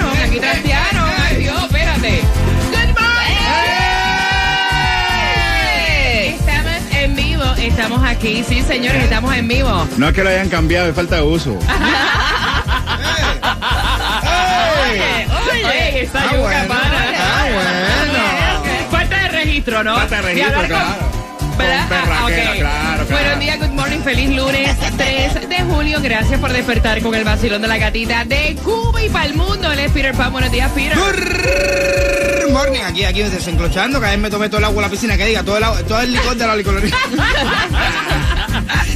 Aquí trastearon. Ay Dios, espérate. Good morning. Estamos en vivo, estamos aquí, sí señores, estamos en vivo. No es que lo hayan cambiado, es falta de uso. Oye, oye, esa Ah, yuca, bueno, pana. ah, bueno. Falta de registro, ¿no? Falta de registro, hablar con- claro. ¿Verdad? Con perraquera, Ah, ok. claro, claro. Buenos días, good morning, feliz lunes 3 de julio. Gracias por despertar con el vacilón de la gatita de Cuba y para el mundo. Él es Peter Pan. Buenos días, Peter. Good morning, aquí, aquí desenclochando, que a veces me tomé todo el agua de la piscina, que diga, todo el, agua- todo el licor de la licorería.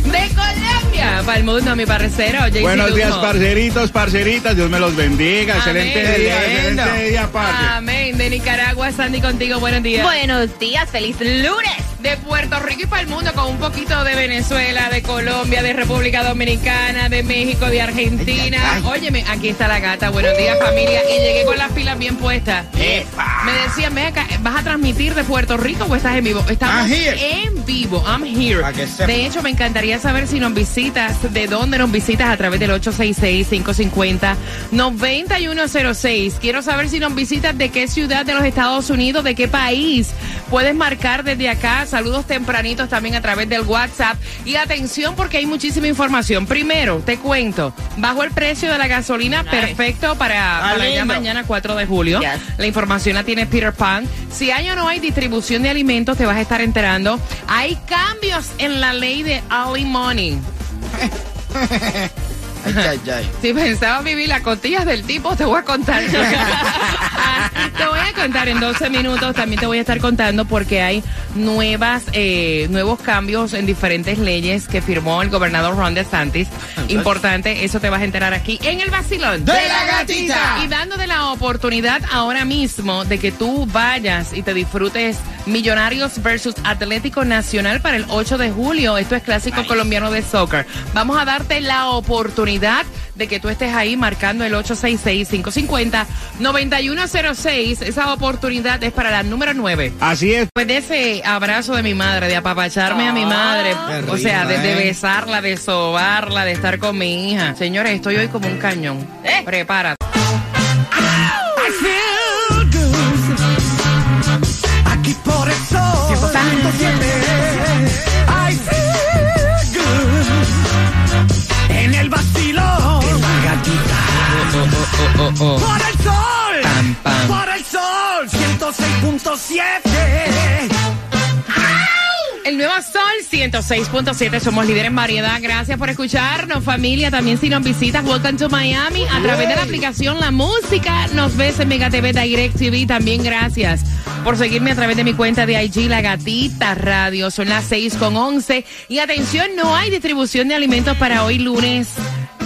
De Colombia, para el mundo, mi parcero. JC Buenos días, parceritos, parceritas. Dios me los bendiga. Excelente día, Lindo. excelente día, parce. Amén. De Nicaragua, Sandy contigo. Buenos días. Buenos días, feliz lunes. De Puerto Rico y para el mundo con un poquito de Venezuela, de Colombia, de República Dominicana, de México, de Argentina. Ay, ay, ay. Óyeme, aquí está la gata. Buenos días, familia. Y llegué con las pilas bien puestas. ¡Epa! Me decían, ven acá, ¿vas a transmitir de Puerto Rico o estás en vivo? Estamos I'm here. en vivo. I'm here. De hecho, me encantaría saber si nos visitas, de dónde nos visitas a través del 866-550-9106. Quiero saber si nos visitas de qué ciudad de los Estados Unidos, de qué país. Puedes marcar desde acá. Saludos tempranitos también a través del WhatsApp. Y atención porque hay muchísima información. Primero, te cuento, bajo el precio de la gasolina, perfecto para, Ah, para ya lindo. mañana 4 de julio. Yes. La información la tiene Peter Pan. Si hay o no hay distribución de alimentos, te vas a estar enterando. Hay cambios en la ley de alimony. Ay, ay, ay. Si pensabas vivir las costillas del tipo, te voy a contar. te voy a contar en 12 minutos. También te voy a estar contando porque hay nuevas, eh, nuevos cambios en diferentes leyes que firmó el gobernador Ron DeSantis. Importante, eso te vas a enterar aquí en el vacilón. ¡De la gatita! Y dándote la oportunidad ahora mismo de que tú vayas y te disfrutes Millonarios versus Atlético Nacional para el 8 de julio. Esto es clásico colombiano de soccer. Vamos a darte la oportunidad de que tú estés ahí marcando el 866-550-9106. Esa oportunidad es para la número 9. Así es. Después de ese abrazo de mi madre, de apapacharme a mi madre, Qué o sea, de, de ¿eh? besarla, de sobarla, de estar con mi hija. Señores, estoy hoy como un cañón. ¿Eh? Prepárate. I feel good. Aquí por el 106.7, somos líderes en variedad. Gracias por escucharnos, familia. También si nos visitas, welcome to Miami. A través de la aplicación La Música, nos ves en Mega TV Direct TV. También gracias por seguirme a través de mi cuenta de IG, La Gatita Radio. Son las 6 con 11. Y atención, no hay distribución de alimentos para hoy lunes.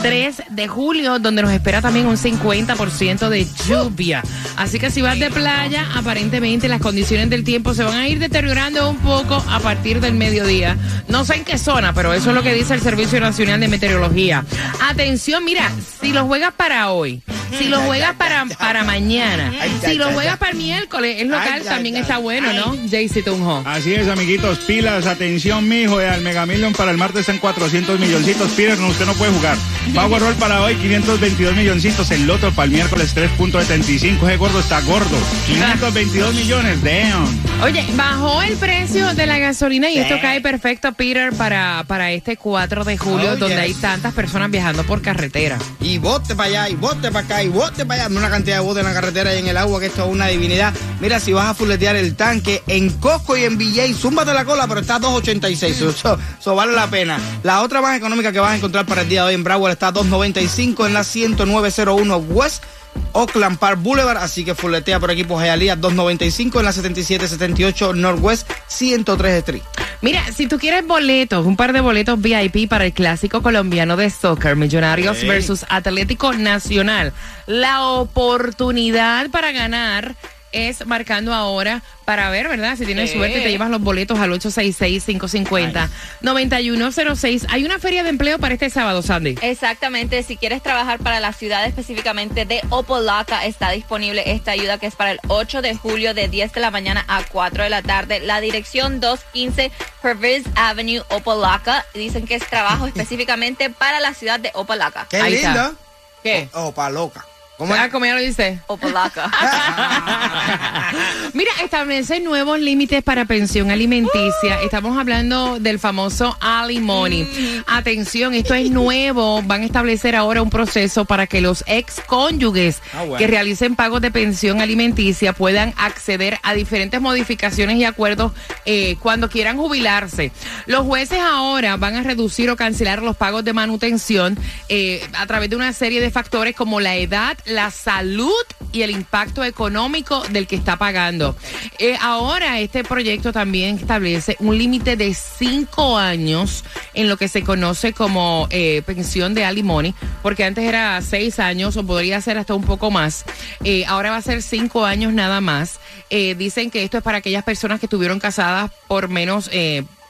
3 de julio, donde nos espera también un 50% de lluvia. Así que si vas de playa, aparentemente las condiciones del tiempo se van a ir deteriorando un poco a partir del mediodía. No sé en qué zona, pero eso es lo que dice el Servicio Nacional de Meteorología. Atención, mira, si lo juegas para hoy, Si lo juegas para, para mañana, si lo juegas para el miércoles, es local, también está bueno. ¿no? Jaycee Tunjo. Así es, amiguitos, pilas, atención, mijo, eh, al Mega Million para el martes están 400 milloncitos. Peter, no, usted no puede jugar. Powerball para hoy, 522 milloncitos. El Loto para el miércoles, 3.75. Ese gordo está gordo. 522 millones, damn. Oye, bajó el precio de la gasolina y esto cae perfecto, Peter, para, para este 4 de julio, Oh, donde yes. hay tantas personas viajando por carretera. Y bote para allá, y bote para acá, y bote para allá. Una cantidad de botes en la carretera y en el agua, que esto es una divinidad. Mira, si vas a fuletear el tanque en Costco y en BJ, zúmbate la cola, pero está a 2.86. Eso, eso vale la pena. La otra más económica que vas a encontrar para el día de hoy en Broward está a 2.95 en la 10901 West. Oakland Park Boulevard, así que fuletea por aquí por Hialeah 295 en la 7778 Northwest 103 Street. Mira, si tú quieres boletos, un par de boletos VIP para el clásico colombiano de soccer, Millonarios versus Atlético Nacional, la oportunidad para ganar es marcando ahora para ver, ¿verdad? Si tienes Sí. suerte, te llevas los boletos al 866-550-9106. Hay una feria de empleo para este sábado, Sandy. Exactamente, si quieres trabajar para la ciudad específicamente de Opolaca, está disponible esta ayuda que es para el 8 de julio de 10 de la mañana a 4 de la tarde. La dirección 215 Pervis Avenue, Opolaca. Dicen que es trabajo específicamente para la ciudad de Opolaca. Qué Ahí está. lindo. ¿Qué? Oh, pa' loca. ¿Cómo Ah, como ya lo dice. Opolaca. Mira, establece nuevos límites para pensión alimenticia. Estamos hablando del famoso alimony. Atención, esto es nuevo. Van a establecer ahora un proceso para que los ex cónyuges Ah, bueno. que realicen pagos de pensión alimenticia puedan acceder a diferentes modificaciones y acuerdos eh, cuando quieran jubilarse. Los jueces ahora van a reducir o cancelar los pagos de manutención eh, a través de una serie de factores como la edad, la salud y el impacto económico del que está pagando. Eh, ahora este proyecto también establece un límite de cinco años en lo que se conoce como eh, pensión de alimony, porque antes era seis años o podría ser hasta un poco más. Eh, ahora va a ser cinco años nada más. Eh, dicen que esto es para aquellas personas que estuvieron casadas por menos...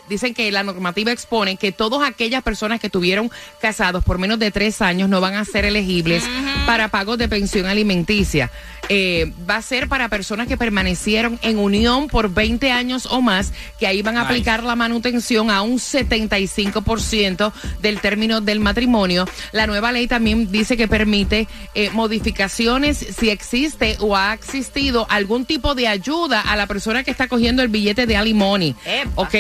Dicen que la normativa expone que todas aquellas personas que estuvieron casados por menos de tres años no van a ser elegibles para pagos de pensión alimenticia. Eh, va a ser para personas que permanecieron en unión por 20 años o más, que ahí van a aplicar la manutención a un 75% del término del matrimonio. La nueva ley también dice que permite eh, modificaciones si existe o ha existido algún tipo de ayuda a la persona que está cogiendo el billete de alimony. ¿Ok?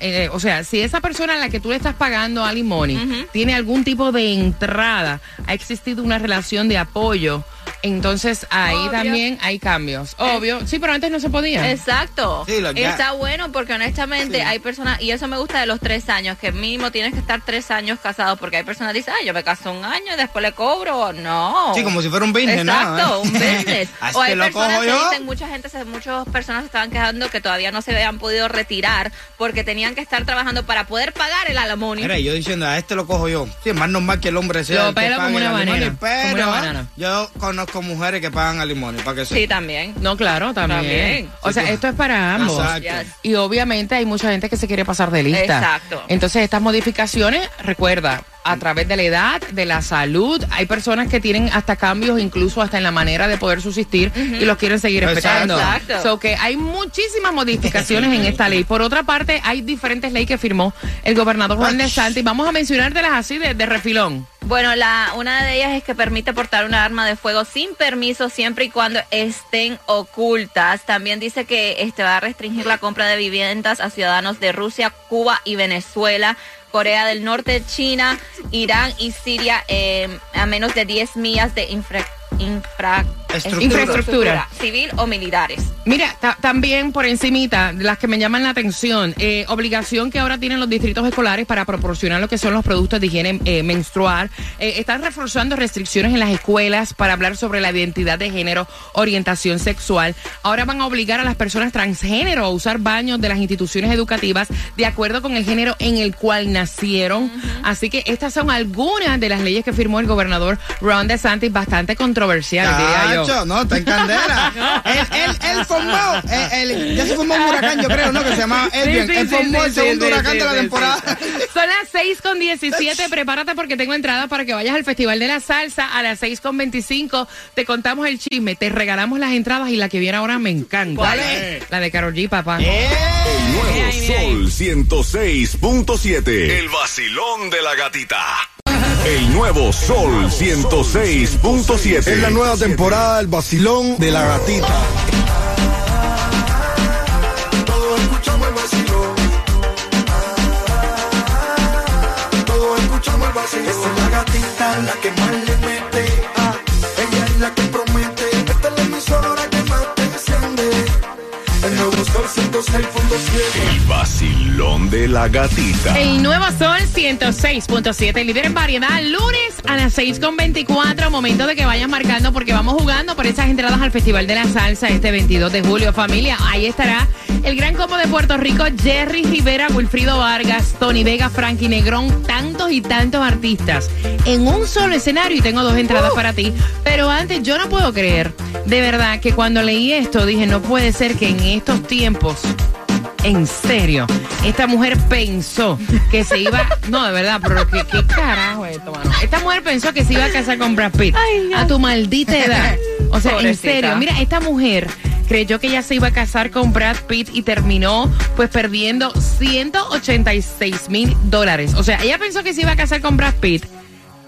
Eh, o sea, si esa persona a la que tú le estás pagando alimony tiene algún tipo de entrada, ha existido una relación de apoyo, entonces ahí Obvio. también hay cambios. Obvio. Sí, pero antes no se podía. Exacto. Sí, Está bueno porque honestamente Sí. hay personas, y eso me gusta de los tres años, que mínimo tienes que estar tres años casado, porque hay personas que dicen, ah, yo me caso un año y después le cobro. No. Sí, como si fuera un business, ¿no? Exacto, un business. Así o hay personas cojo que yo. dicen, mucha gente, muchas personas se estaban quejando que todavía no se habían podido retirar porque tenían que estar trabajando para poder pagar el alamonio. Mira, yo diciendo, a este lo cojo yo. Sí, es más normal que el hombre sea Lo el que pelo pague como una el banana, pero como una banana. yo conozco mujeres que pagan alimony, para que Sí, sepa. también. No, claro, también. También. O sea, Sí, esto es para ambos. Exacto. Y obviamente hay mucha gente que se quiere pasar de lista. Exacto. Entonces, estas modificaciones, recuerda, a través de la edad, de la salud, hay personas que tienen hasta cambios, incluso hasta en la manera de poder subsistir y los quieren seguir Exacto. respetando. Exacto. So que hay muchísimas modificaciones en esta ley. Por otra parte, hay diferentes leyes que firmó el gobernador Juan de Santos y vamos a mencionártelas así de, de refilón. Bueno, la, una de ellas es que permite portar una arma de fuego sin permiso siempre y cuando estén ocultas. También dice que este va a restringir la compra de viviendas a ciudadanos de Rusia, Cuba y Venezuela. Corea del Norte, China, Irán y Siria eh, a menos de 10 millas de infra, infra- Estructura. Infraestructura. civil o militares. Mira, ta- también por encimita, las que me llaman la atención, eh, obligación que ahora tienen los distritos escolares para proporcionar lo que son los productos de higiene eh, menstrual. Eh, están reforzando restricciones en las escuelas para hablar sobre la identidad de género, orientación sexual. Ahora van a obligar a las personas transgénero a usar baños de las instituciones educativas de acuerdo con el género en el cual nacieron. Así que estas son algunas de las leyes que firmó el gobernador Ron DeSantis, bastante controversiales, diría yo. Muchacho, no, está en candela. él, él, él formó, él- él- ya se formó un huracán, yo creo, ¿no? Que se llama Elvian. Sí, sí, él sí, formó sí, el segundo sí, huracán sí, de la sí, temporada. sí. Son las 6 con 17. Prepárate porque tengo entradas para que vayas al Festival de la Salsa a las 6 con 25. Te contamos el chisme, te regalamos las entradas y la que viene ahora me encanta. ¿Cuál es? La de Karol G, papá. Eh, El nuevo Mira ahí, mira ahí. Sol 106.7. El vacilón de la gatita. El nuevo Sol 106.7. Es la nueva temporada del vacilón de la gatita. Todos escuchamos el vacilón. Todos escuchamos el vacilón. Esa es la gatita, la que más le El vacilón de la gatita. El nuevo Sol 106.7, líder en variedad, lunes a las 6.24, momento de que vayan marcando porque vamos jugando por esas entradas al Festival de la Salsa este 22 de julio. Familia, ahí estará el gran combo de Puerto Rico, Jerry Rivera, Wilfrido Vargas, Tony Vega, Frankie Negrón, tantos y tantos artistas en un solo escenario y tengo dos entradas para ti. Pero antes, yo no puedo creer, de verdad, que cuando leí esto dije, no puede ser que en estos tiempos en serio, esta mujer pensó que se iba. No, de verdad, pero ¿qué, qué carajo es esto, mano? Esta mujer pensó que se iba a casar con Brad Pitt. A tu maldita edad. O sea, en serio, mira, esta mujer creyó que ella se iba a casar con Brad Pitt y terminó pues perdiendo 186 mil dólares. O sea, ella pensó que se iba a casar con Brad Pitt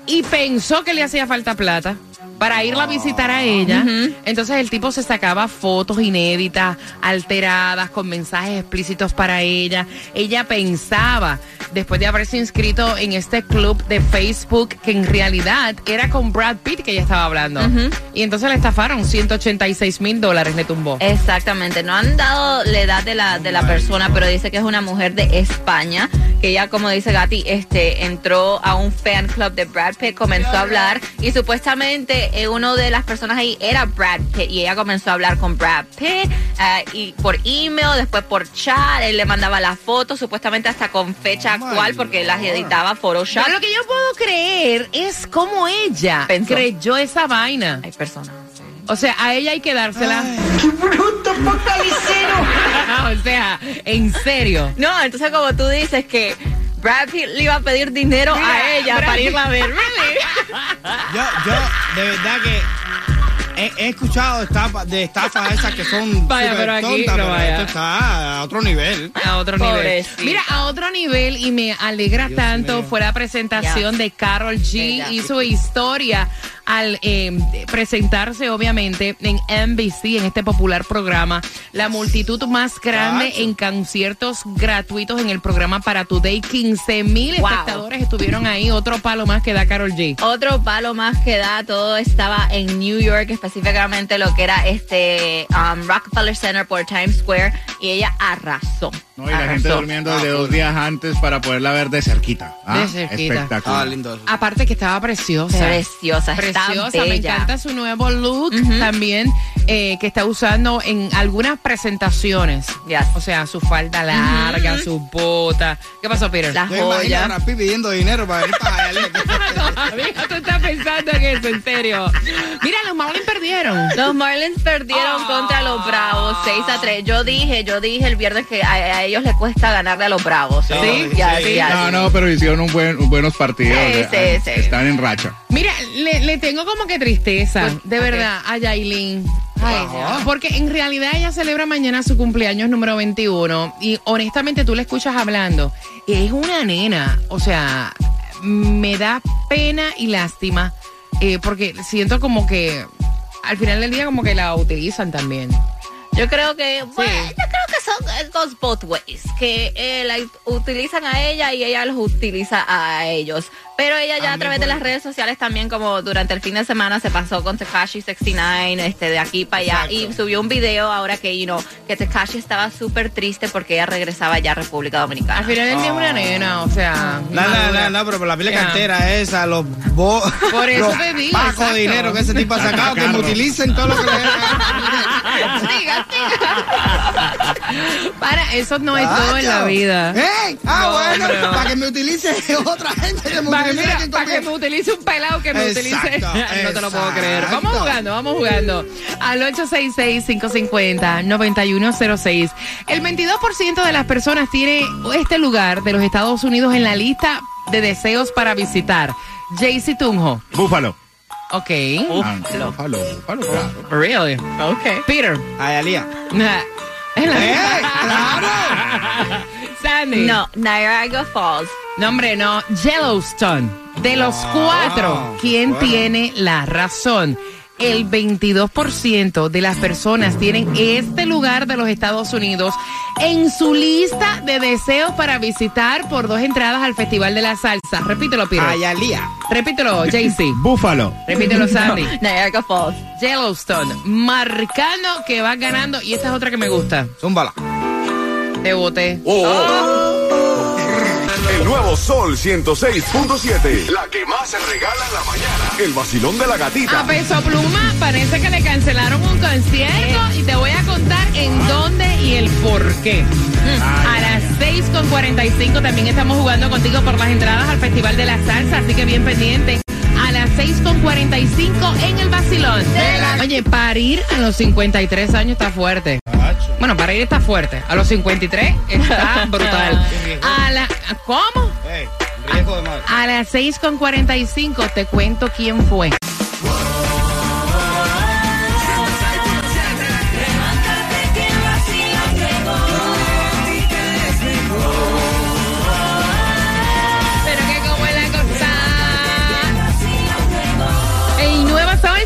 y pensó que le hacía falta plata para irla a visitar a ella. Entonces el tipo se sacaba fotos inéditas, alteradas, con mensajes explícitos para ella. Ella pensaba, después de haberse inscrito en este club de Facebook, que en realidad era con Brad Pitt que ella estaba hablando. Y entonces le estafaron 186 mil dólares, le tumbó. Exactamente, no han dado la edad de la, de la persona, pero dice que es una mujer de España, que ella, como dice Gati, este, entró a un fan club de Brad Pitt, comenzó a hablar y supuestamente eh, uno de las personas ahí era Brad Pitt y ella comenzó a hablar con Brad Pitt eh, y por email, después por chat, él le mandaba las fotos, supuestamente hasta con fecha actual porque las editaba Photoshop. Pero lo que yo puedo creer es cómo ella Pensó. creyó esa vaina. Hay personas. sí. O sea, a ella hay que dársela. o sea, en serio. No, entonces como tú dices que Brad Pitt le iba a pedir dinero Mira, a ella Brad para irla a ver. Really? Yo, yo, de verdad que he, he escuchado estafas de estafas esas que son Vaya, súper pero aquí tontas, no pero vaya. esto está a otro nivel. A otro nivel. Mira, a otro nivel y me alegra Dios tanto mío. fue la presentación de Carol G Ella. y su historia al eh, presentarse obviamente en NBC, en este popular programa, la multitud más grande en conciertos gratuitos en el programa para Today. 15 mil Wow. espectadores estuvieron ahí, otro palo más que da Carol G. Otro palo más que da, todo estaba en New York, específicamente lo que era este um, Rockefeller Center por Times Square, y ella arrasó. No, y la gente durmiendo desde dos días antes para poderla ver de cerquita. Ah, De cerquita. Espectacular. Ah, lindo. Aparte que estaba preciosa. Preciosa, está Preciosa, me encanta su nuevo look también eh, que está usando en algunas presentaciones. Yes. O sea, su falda larga, su bota. ¿Qué pasó, Peter? Pidiendo dinero para venir para allá. Amiga, tú estás pensando en eso, en serio. Mira, los Marlins perdieron. Los Marlins perdieron Ah. contra los Bravos 6 a 3. Yo dije, yo dije el viernes que a, a ellos les cuesta ganarle a los Bravos. Sí, Ya, sí. ya, No, sí. no, pero hicieron un buen, un buenos partidos. Sí, eh, sí, sí. Están en racha. Mira, le, le tengo como que tristeza, Pues, de verdad, a Yailin. Ay, Dios. Porque en realidad ella celebra mañana su cumpleaños número 21 y honestamente tú la escuchas hablando. Es una nena, o sea, me da pena y lástima eh, porque siento como que al final del día como que la utilizan también. Yo creo que, bueno, yo creo que son it goes both ways, que eh, la utilizan a ella y ella los utiliza a ellos. Pero ella ya a, través de las redes sociales también como durante el fin de semana se pasó con Tekashi 69, este de aquí para allá y subió un video ahora que you know, que Tekashi estaba súper triste porque ella regresaba ya a República Dominicana. Al final del día es una nena, o sea. No, no, no, no, pero por la pila Ya. cartera esa, los bo Por eso los exacto. de dinero que ese tipo ha sacado, que utilicen todo lo que le siga, siga. Para, eso no es todo en la vida. ¡Ey! Ah, No, bueno, pero- para que me utilice otra gente que me Para, mira, que me utilice un pelado que me utilice. Exacto, no te lo puedo creer. Vamos jugando, vamos jugando. Al 866-550-9106. El 22% de las personas tiene este lugar de los Estados Unidos en la lista de deseos para visitar. Jaycee Tunjo. Búfalo. Ok. Ah, búfalo, búfalo, claro. Really? Ok. Peter. Ay, Alía. Nah. En la- ¡Ey! ¡Claro! Sandy. No, Niagara Falls. No, hombre, no. Yellowstone. De los cuatro, ¿quién tiene la razón? El 22% de las personas tienen este lugar de los Estados Unidos en su lista de deseos para visitar por dos entradas al Festival de la Salsa. Repítelo, Peter. Ay, Alía. Repítelo, JC. Búfalo. Repítelo, Sandy. Niagara Falls. Yellowstone, marcando que va ganando. Y esta es otra que me gusta. Zúmbala. Te boté. El nuevo Sol 106.7. La que más se regala en la mañana. El vacilón de la gatita. A Peso Pluma parece que le cancelaron un concierto y te voy a contar en dónde y el por qué. A las 6.45 también estamos jugando contigo por las entradas al Festival de la Salsa, así que bien pendiente. A las 6.45 en el Basilón. Oye, parir a los 53 años está fuerte. Bueno, para ir está fuerte. A los 53 está brutal. A la, ¿Cómo? Ey, riesgo de madre. A las 6.45 te cuento quién fue.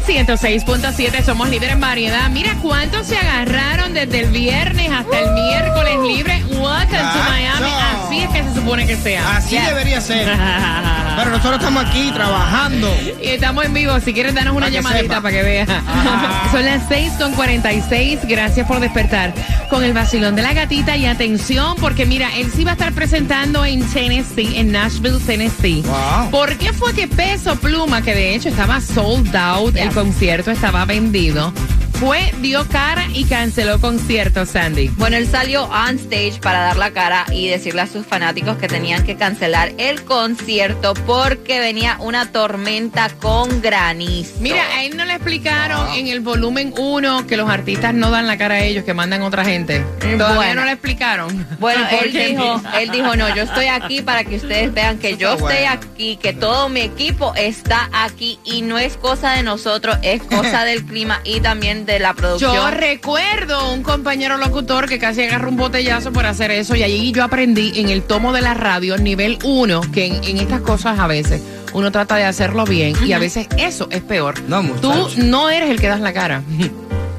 Sol 106.7, somos líderes en variedad. Mira cuántos se agarraron desde el viernes hasta el miércoles libre. Welcome to. Miami. Así es que se supone que sea. Así debería ser. Pero nosotros estamos aquí trabajando. Y estamos en vivo. Si quieres, danos una Para llamadita para que veas. Son las 6 con 46. Gracias por despertar con el vacilón de la gatita. Y atención, porque mira, él sí va a estar presentando en Tennessee, en Nashville, Tennessee. Wow. ¿Por qué fue que Peso Pluma, que de hecho estaba sold out, el concierto estaba vendido, fue, dio cara y canceló concierto, Sandy? Bueno, él salió on stage para dar la cara y decirle a sus fanáticos que tenían que cancelar el concierto porque venía una tormenta con granizo. Mira, a él no le explicaron en el volumen 1 que los artistas no dan la cara a ellos, que mandan otra gente. Todavía Bueno. no le explicaron. Bueno, él dijo, él dijo, no, yo estoy aquí para que ustedes vean que yo estoy aquí, que todo mi equipo está aquí y no es cosa de nosotros, es cosa del clima y también de la producción. Yo recuerdo un compañero locutor que casi agarró un botellazo por hacer eso y allí yo aprendí en el tomo de la radio nivel 1 que en, en estas cosas a veces uno trata de hacerlo bien y a veces eso es peor. No, Tú muchacho. no eres el que das la cara.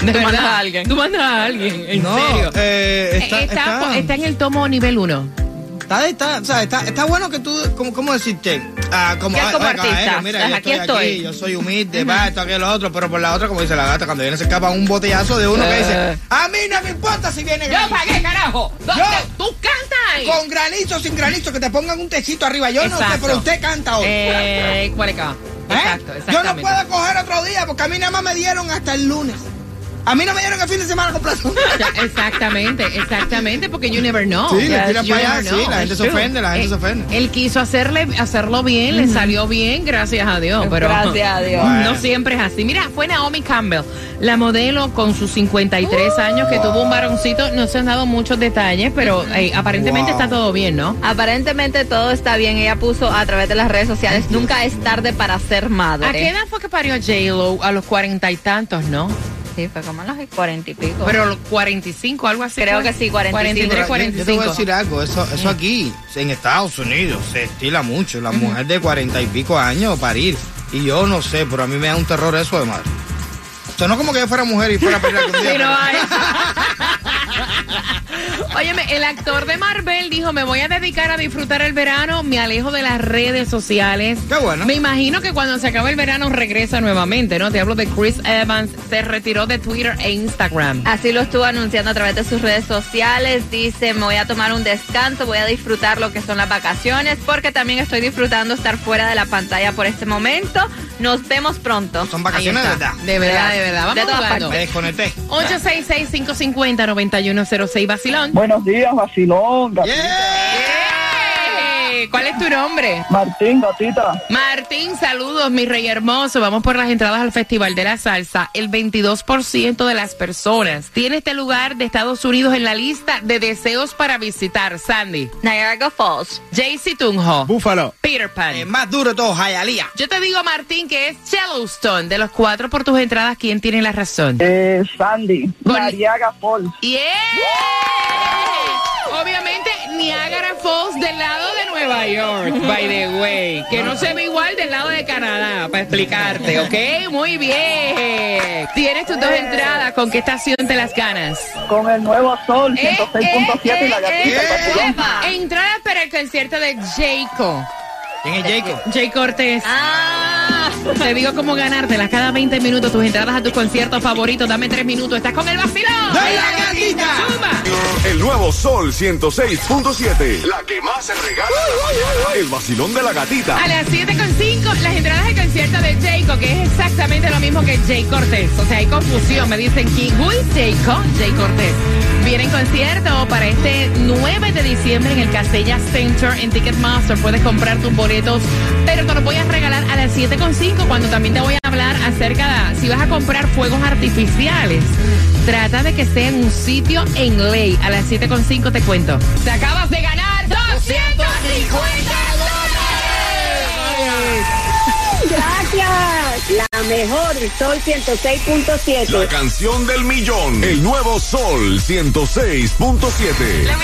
De Tú verdad. mandas a alguien. Tú mandas a alguien, en no, serio. eh, está, Eh, está, está, está en el tomo nivel 1. está, está, o sea, está, está bueno que tú, ¿cómo, cómo decirte? Ah, como, Ya ah, como ah, artista. mira, yo Aquí estoy, estoy. aquí, yo soy humilde, va, esto, aquello, lo otro, pero por la otra, como dice la gata, cuando viene se escapa un botellazo de uno que dice, a mí no me importa si viene ¡Yo granizo. pagué, carajo! ¿Dónde? ¡Tú cantas ahí! Con granizo, sin granizo, que te pongan un techito arriba. Yo no sé, pero usted canta hoy. Eh, ¿cuál es? ¿Eh? Exacto, Yo no puedo coger otro día porque a mí nada más me dieron hasta el lunes. A mí no me dieron el fin de semana completo. Ya, Exactamente, exactamente, porque you never know. Sí, le you para allá, sí, know, la gente it's se true. ofende, la gente Eh, se ofende. Él quiso hacerle, hacerlo bien, le salió bien, gracias a Dios, pero Gracias a Dios. no siempre es así. Mira, fue Naomi Campbell, la modelo con sus 53 años que tuvo un varoncito, no se han dado muchos detalles, pero eh, aparentemente Wow. está todo bien, ¿no? Aparentemente todo está bien. Ella puso a través de las redes sociales, nunca es tarde para ser madre. ¿A qué edad fue que parió J-Lo? A los cuarenta y tantos, ¿no? Sí, fue como los cuarenta y pico. Pero los 45, algo así. Creo fue. que sí, 45. 43, Yo- Yo, te voy a 45. decir algo, eso, eso aquí, en Estados Unidos, se estila mucho. La mujer de cuarenta y pico años parir. Y yo no sé, pero a mí me da un terror eso de madre. O sea, no como que yo fuera mujer y fuera a parir algún día. Sí, no hay. Óyeme, el actor de Marvel dijo, me voy a dedicar a disfrutar el verano, me alejo de las redes sociales. Qué bueno. Me imagino que cuando se acabe el verano regresa nuevamente, ¿no? Te hablo de Chris Evans, se retiró de Twitter e Instagram. Así lo estuvo anunciando a través de sus redes sociales. Dice, me voy a tomar un descanso, voy a disfrutar lo que son las vacaciones, porque también estoy disfrutando estar fuera de la pantalla por este momento. Nos vemos pronto. Son vacaciones de verdad. De verdad, de verdad. Vamos De todas jugando. Me desconecté. 866-550-9106, Basilón. Buenos días, vacilón. gatita. ¡Eh! ¿Cuál es tu nombre? Martín, gatita. Martín, saludos, mi rey hermoso. Vamos por las entradas al Festival de la Salsa. El 22% de las personas tiene este lugar de Estados Unidos en la lista de deseos para visitar. Sandy, Niagara Falls. JC Tunjo, Búfalo. Peter Pan. El más duro de todo, Jayalía. Yo te digo, Martín, que es Yellowstone. De los cuatro por tus entradas, ¿quién tiene la razón? Eh, Sandy. Mariaga Falls. ¡Yeah! Obviamente, Niagara Falls del lado de Nueva York, by the way. Que no se ve igual del lado de Canadá, para explicarte, ¿ok? Muy bien. Tienes tus dos entradas. ¿Con qué estación te las ganas? Con el nuevo sol, Eh, 106.7 y la eh, gatita. eh, el vacilón. Epa. Entradas para el concierto de Jayco. ¿Quién es Jacob? Jay Cortés. Ah, Te digo cómo ganártelas cada 20 minutos tus entradas a tus conciertos favoritos. Dame 3 minutos. Estás con el vacilón. ¡De la gatita! ¡Zumba! El nuevo Sol 106.7. La que más se regala. El vacilón de la gatita. A las 7.5, las entradas de concierto de Jayco, que es exactamente lo mismo que Jay Cortés. O sea, hay confusión. Me dicen, ¿quién who is Jayco? Jay Cortés. Viene en concierto para este 9 de diciembre en el Castella Center en Ticketmaster. Puedes comprar tus boletos, pero te los voy a regalar a las 7.5 cuando también te voy a hablar acerca de si vas a comprar fuegos artificiales. Trata de que sea en un sitio en ley. A las 7.5 te cuento. Te acabas de ganar 250 dólares. Gracias. La mejor, Sol 106.7. La canción del millón. El nuevo Sol 106.7. la